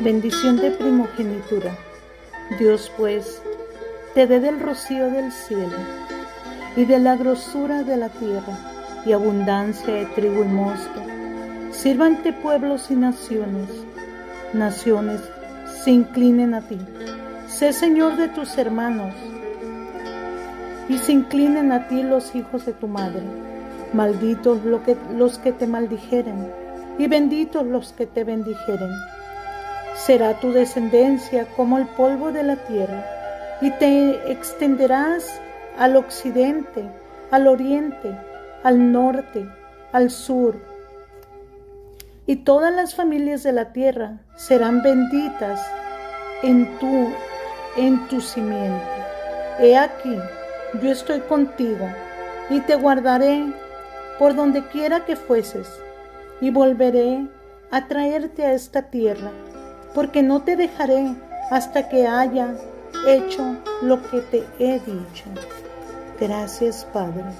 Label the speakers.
Speaker 1: bendición de primogenitura. Dios pues te dé del rocío del cielo y de la grosura de la tierra y abundancia de trigo y mosto. Sírvante pueblos y naciones, naciones se inclinen a ti. Sé Señor de tus hermanos y se inclinen a ti los hijos de tu madre. Malditos los que te maldijeren y benditos los que te bendijeren. Será tu descendencia como el polvo de la tierra y te extenderás al occidente, al oriente, al norte, al sur. Y todas las familias de la tierra serán benditas en tu, en tu simiente. He aquí, yo estoy contigo y te guardaré por donde quiera que fueses y volveré a traerte a esta tierra, porque no te dejaré hasta que haya hecho lo que te he dicho. Gracias, Padre.